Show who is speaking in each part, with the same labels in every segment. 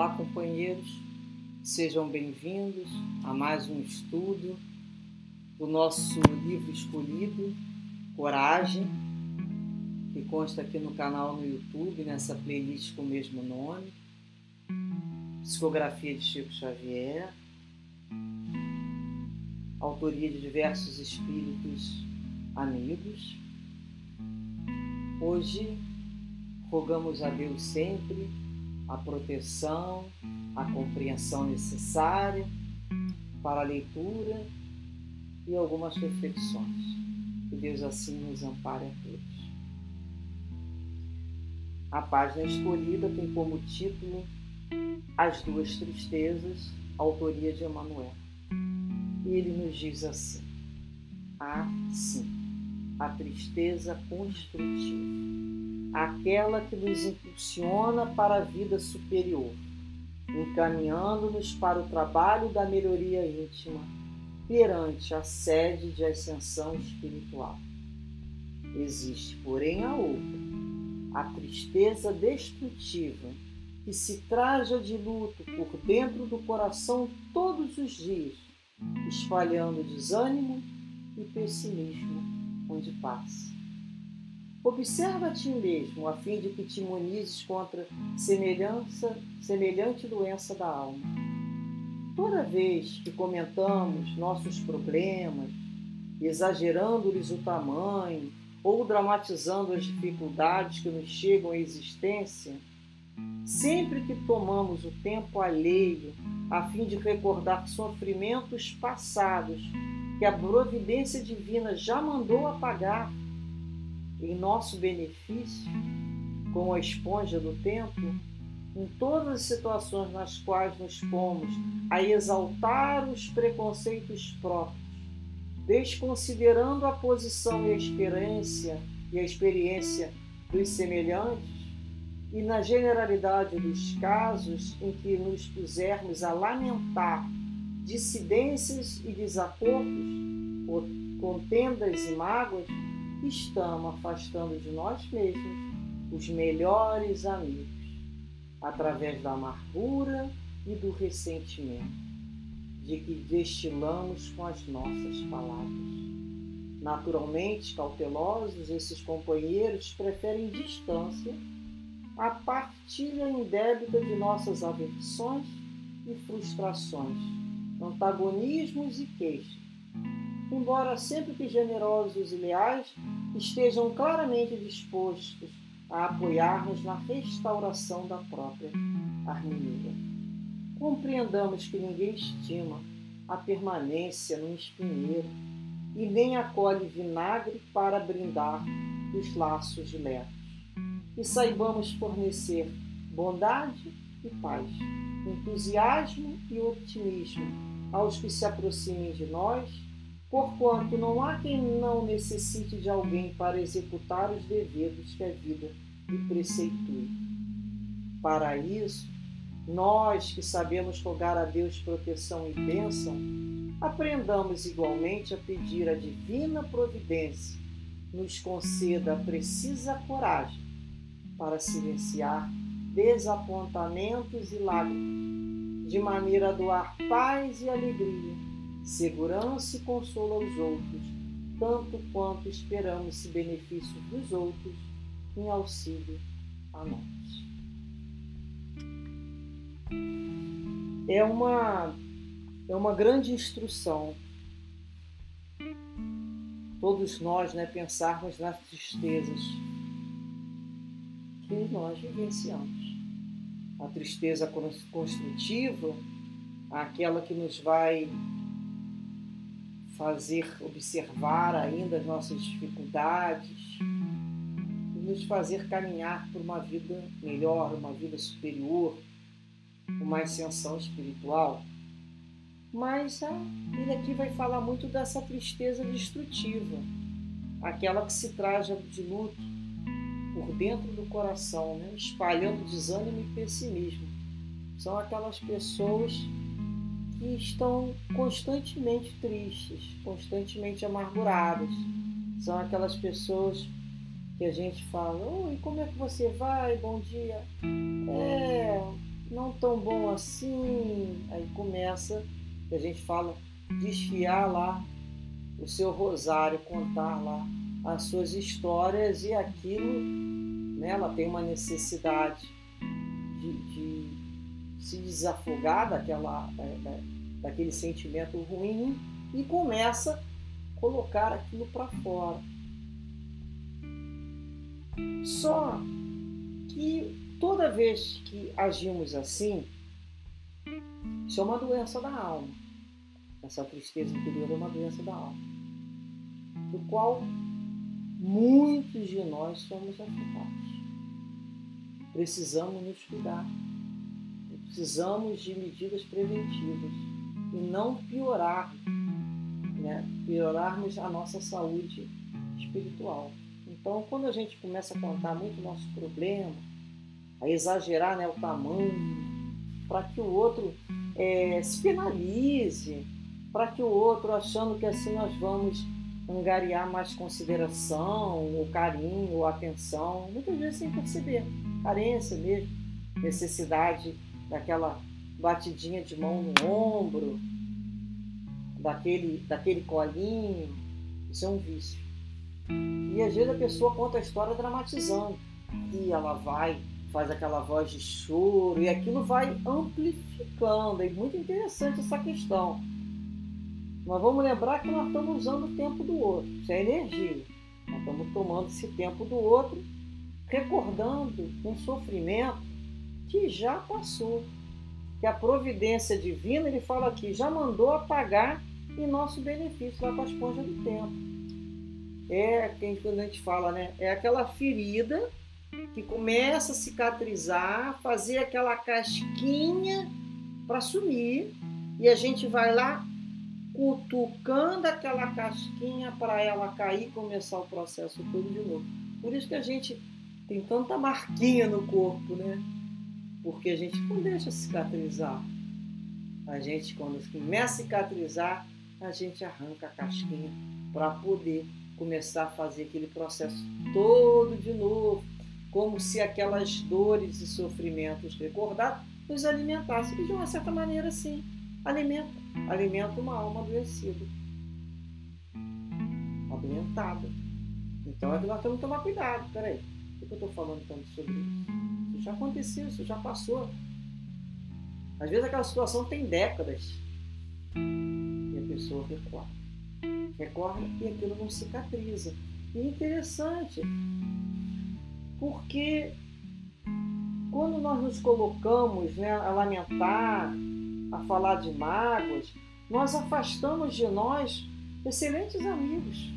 Speaker 1: Olá, companheiros, sejam bem-vindos a mais um estudo do nosso livro escolhido, Coragem, que consta aqui no canal no YouTube, nessa playlist com o mesmo nome. Psicografia de Chico Xavier, autoria de diversos espíritos amigos. Hoje, rogamos a Deus sempre a proteção, a compreensão necessária para a leitura e algumas reflexões. Que Deus assim nos ampare a todos. A página escolhida tem como título As Duas Tristezas, autoria de Emmanuel. E ele nos diz assim: Ah, sim, a tristeza construtiva aquela que nos impulsiona para a vida superior, encaminhando-nos para o trabalho da melhoria íntima perante a sede de ascensão espiritual. Existe, porém, a outra, a tristeza destrutiva, que se traja de luto por dentro do coração todos os dias, espalhando desânimo e pessimismo onde passa. Observa a ti mesmo, a fim de que te imunizes contra semelhança, semelhante doença da alma. Toda vez que comentamos nossos problemas, exagerando-lhes o tamanho ou dramatizando as dificuldades que nos chegam à existência, sempre que tomamos o tempo alheio a fim de recordar sofrimentos passados que a providência divina já mandou apagar, em nosso benefício, como a esponja do tempo, em todas as situações nas quais nos pomos a exaltar os preconceitos próprios, desconsiderando a posição e a experiência e a experiência dos semelhantes, e na generalidade dos casos em que nos pusermos a lamentar dissidências e desacordos, contendas e mágoas, estamos afastando de nós mesmos os melhores amigos, através da amargura e do ressentimento, de que destilamos com as nossas palavras. Naturalmente cautelosos, esses companheiros preferem distância à partilha indébita de nossas aversões e frustrações, antagonismos e queixas embora sempre que generosos e leais, estejam claramente dispostos a apoiar-nos na restauração da própria harmonia. Compreendamos que ninguém estima a permanência no espinheiro e nem acolhe vinagre para brindar os laços de letos. E saibamos fornecer bondade e paz, entusiasmo e otimismo aos que se aproximem de nós porquanto não há quem não necessite de alguém para executar os deveres que a vida lhe preceitue. Para isso, nós que sabemos rogar a Deus proteção e bênção, aprendamos igualmente a pedir a divina providência nos conceda a precisa coragem para silenciar desapontamentos e lágrimas, de maneira a doar paz e alegria segurança e consolo aos outros, tanto quanto esperamos esse benefício dos outros em auxílio a nós. É uma, é uma grande instrução todos nós né, pensarmos nas tristezas que nós vivenciamos. A tristeza construtiva, aquela que nos vai fazer observar ainda as nossas dificuldades e nos fazer caminhar por uma vida melhor, uma vida superior, uma ascensão espiritual. Mas ele aqui vai falar muito dessa tristeza destrutiva, aquela que se traja de luto por dentro do coração, né? espalhando desânimo e pessimismo. São aquelas pessoas que estão constantemente tristes, constantemente amarguradas. São aquelas pessoas que a gente fala: Oi, como é que você vai? Bom dia. É, não tão bom assim. Aí começa, a gente fala, desfiar lá o seu rosário, contar lá as suas histórias e aquilo, né, ela tem uma necessidade de, de se desafogar daquela, da, daquele sentimento ruim e começa a colocar aquilo para fora. Só que toda vez que agimos assim, isso é uma doença da alma. Essa tristeza interior é uma doença da alma, do qual muitos de nós somos afetados. Precisamos nos cuidar. Precisamos de medidas preventivas e não piorar, né? piorarmos a nossa saúde espiritual. Então, quando a gente começa a contar muito nosso problema, a exagerar né, o tamanho, para que o outro é, se penalize, para que o outro, achando que assim nós vamos angariar mais consideração, ou carinho, ou atenção, muitas vezes sem perceber, carência mesmo, necessidade daquela batidinha de mão no ombro, daquele, daquele colinho, isso é um vício. E às vezes a pessoa conta a história dramatizando. E ela vai, faz aquela voz de choro, e aquilo vai amplificando. É muito interessante essa questão. Mas vamos lembrar que nós estamos usando o tempo do outro, isso é energia. Nós estamos tomando esse tempo do outro, recordando um sofrimento que já passou. Que a providência divina, ele fala aqui, já mandou apagar em nosso benefício, lá com a esponja do tempo é quando a gente fala, né? É aquela ferida que começa a cicatrizar, fazer aquela casquinha para sumir e a gente vai lá cutucando aquela casquinha para ela cair e começar o processo todo de novo. Por isso que a gente tem tanta marquinha no corpo, né? Porque a gente não deixa cicatrizar. A gente, quando começa a cicatrizar, a gente arranca a casquinha para poder começar a fazer aquele processo todo de novo, como se aquelas dores e sofrimentos recordados nos alimentassem. De uma certa maneira, sim, alimenta. Alimenta uma alma adoecida, adoentada. Então é nós temos que tomar cuidado. Peraí, por que eu estou falando tanto sobre isso? Isso já aconteceu, isso já passou. Às vezes aquela situação tem décadas e a pessoa recorda recorre e aquilo não cicatriza. E é interessante, porque quando nós nos colocamos né, a lamentar, a falar de mágoas, nós afastamos de nós excelentes amigos,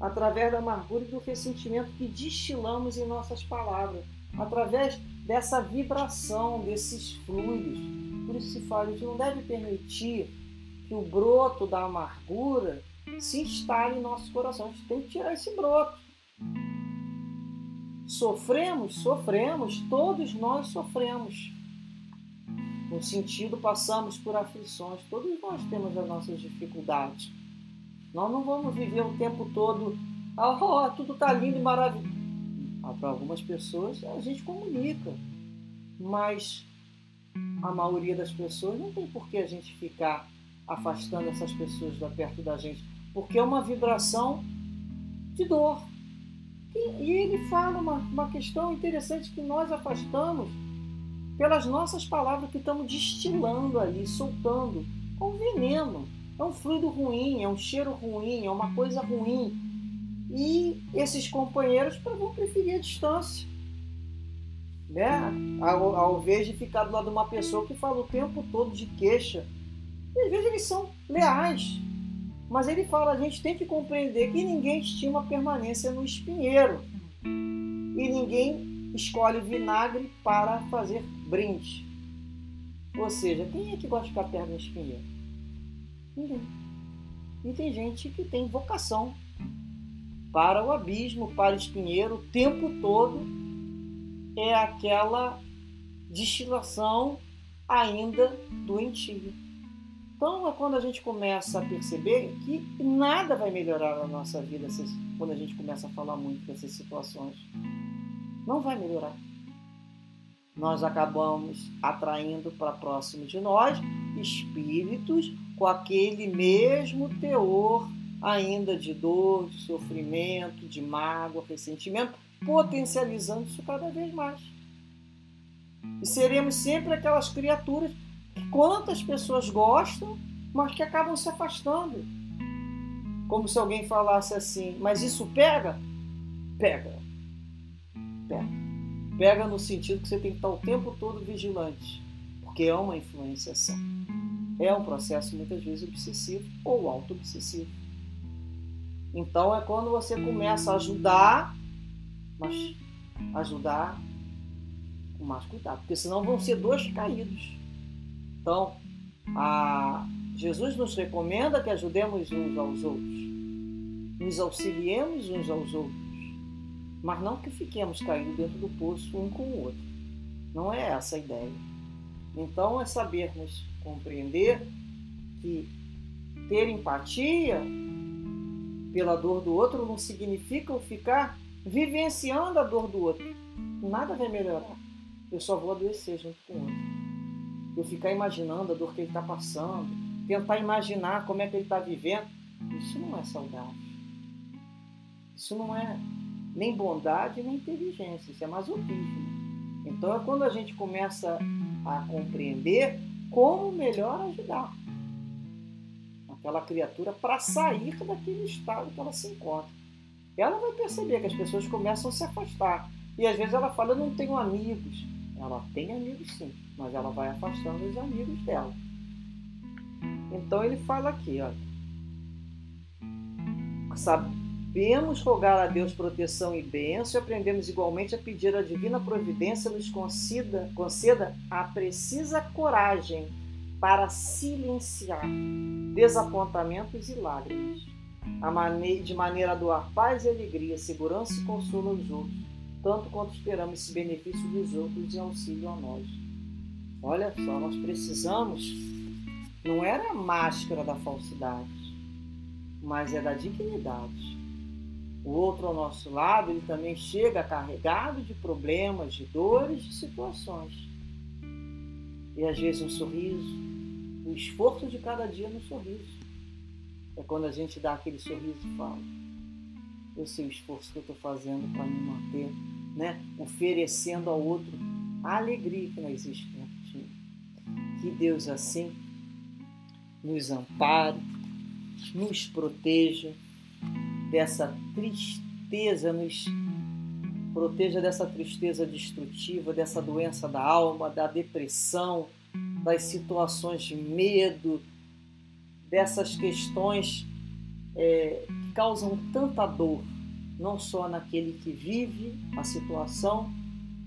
Speaker 1: através da amargura e do ressentimento que destilamos em nossas palavras, através dessa vibração, desses fluidos. Por isso se fala, a gente não deve permitir que o broto da amargura se instale em nosso coração. A gente tem que tirar esse broto. Sofremos, sofremos, todos nós sofremos. No sentido, passamos por aflições, todos nós temos as nossas dificuldades. Nós não vamos viver o tempo todo, oh, tudo está lindo e maravilhoso. Ah, Para algumas pessoas a gente comunica, mas a maioria das pessoas não tem por que a gente ficar afastando essas pessoas da perto da gente, porque é uma vibração de dor. E, e ele fala uma, uma questão interessante que nós afastamos pelas nossas palavras que estamos destilando ali, soltando. É um veneno, é um fluido ruim, é um cheiro ruim, é uma coisa ruim. E esses companheiros vão preferir a distância. Né? Ao, ao invés de ficar do lado de uma pessoa que fala o tempo todo de queixa, e às vezes eles são leais. Mas ele fala, a gente tem que compreender que ninguém estima a permanência no espinheiro. E ninguém escolhe vinagre para fazer brinde. Ou seja, quem é que gosta de ficar perto do espinheiro? Ninguém. E tem gente que tem vocação para o abismo, para o espinheiro, o tempo todo é aquela destilação ainda doentia. Então é quando a gente começa a perceber que nada vai melhorar na nossa vida quando a gente começa a falar muito dessas situações. Não vai melhorar. nós acabamos atraindo para próximo de nós espíritos com aquele mesmo teor ainda de dor, de sofrimento, de mágoa, ressentimento, potencializando isso cada vez mais. E seremos sempre aquelas criaturas que quantas pessoas gostam, mas que acabam se afastando. Como se alguém falasse assim, mas isso pega? Pega. Pega no sentido que você tem que estar o tempo todo vigilante, porque é uma influenciação. É um processo muitas vezes obsessivo ou auto-obsessivo. Então é quando você começa a ajudar, mas ajudar com mais cuidado, porque senão vão ser dois caídos. Então, a... Jesus nos recomenda que ajudemos uns aos outros, nos auxiliemos uns aos outros, mas não que fiquemos caídos dentro do poço um com o outro. Não é essa a ideia. Então é sabermos compreender que ter empatia pela dor do outro não significa eu ficar vivenciando a dor do outro. Nada vai melhorar. Eu só vou adoecer junto com o outro. Eu ficar imaginando a dor que ele está passando, tentar imaginar como é que ele está vivendo, isso não é saudável. Isso não é nem bondade nem inteligência, isso é masoquismo. Então é quando a gente começa a compreender como melhor ajudar aquela criatura para sair daquele estado que ela se encontra. Ela vai perceber que as pessoas começam a se afastar. E às vezes ela fala, eu não tenho amigos. Ela tem amigos sim, mas ela vai afastando os amigos dela. Então ele fala aqui, olha. Sabemos rogar a Deus proteção e bênção e aprendemos igualmente a pedir a divina providência nos conceda, conceda a precisa coragem para silenciar desapontamentos e lágrimas, de maneira a doar paz e alegria, segurança e consolo aos outros, tanto quanto esperamos esse benefício dos outros e auxílio a nós. Olha só, nós precisamos, não era a máscara da falsidade, mas é da dignidade. O outro ao nosso lado, ele também chega carregado de problemas, de dores, de situações. E às vezes um sorriso, o esforço de cada dia no sorriso. É quando a gente dá aquele sorriso e fala: Eu sei o esforço que eu estou fazendo para me manter, né? oferecendo ao outro a alegria que não existe dentro de. Que Deus assim nos ampare, nos proteja dessa tristeza, nos proteja dessa tristeza destrutiva, dessa doença da alma, da depressão, das situações de medo, dessas questões é, que causam tanta dor, não só naquele que vive a situação,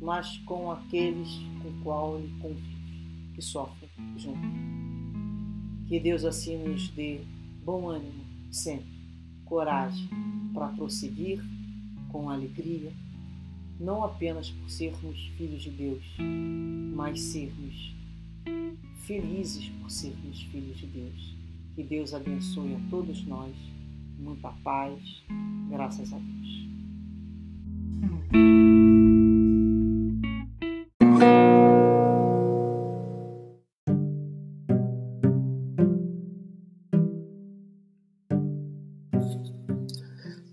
Speaker 1: mas com aqueles com qual ele convive, que sofrem junto. Que Deus assim nos dê bom ânimo sempre, coragem para prosseguir com alegria, não apenas por sermos filhos de Deus, mas sermos felizes por sermos filhos de Deus. Que Deus abençoe a todos nós. Muita paz. Graças a Deus.